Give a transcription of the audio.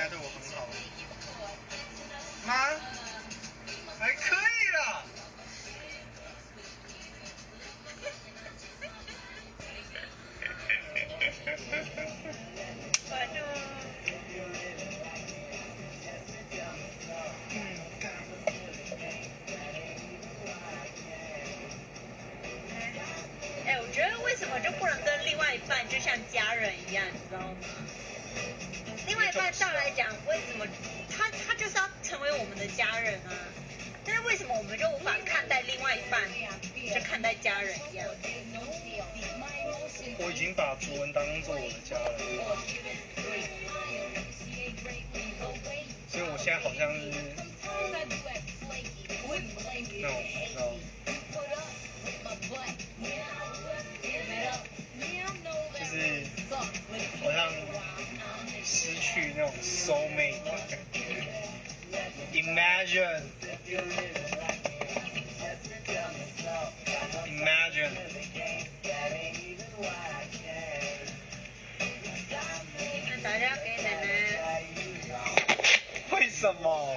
他对我很好。妈？哎，可以啊！哎，我觉得为什么就不能跟另外一半就像家人一样，你知道吗？上来讲，为什么他他就是要成为我们的家人啊？但是为什么我们就无法看待另外一半，就看待家人一样？我已经把主文当做我的家人了，所以我现在好像是那种，去那种 soul mate 的感觉。Imagine, imagine. 那大家给奶奶。为什么？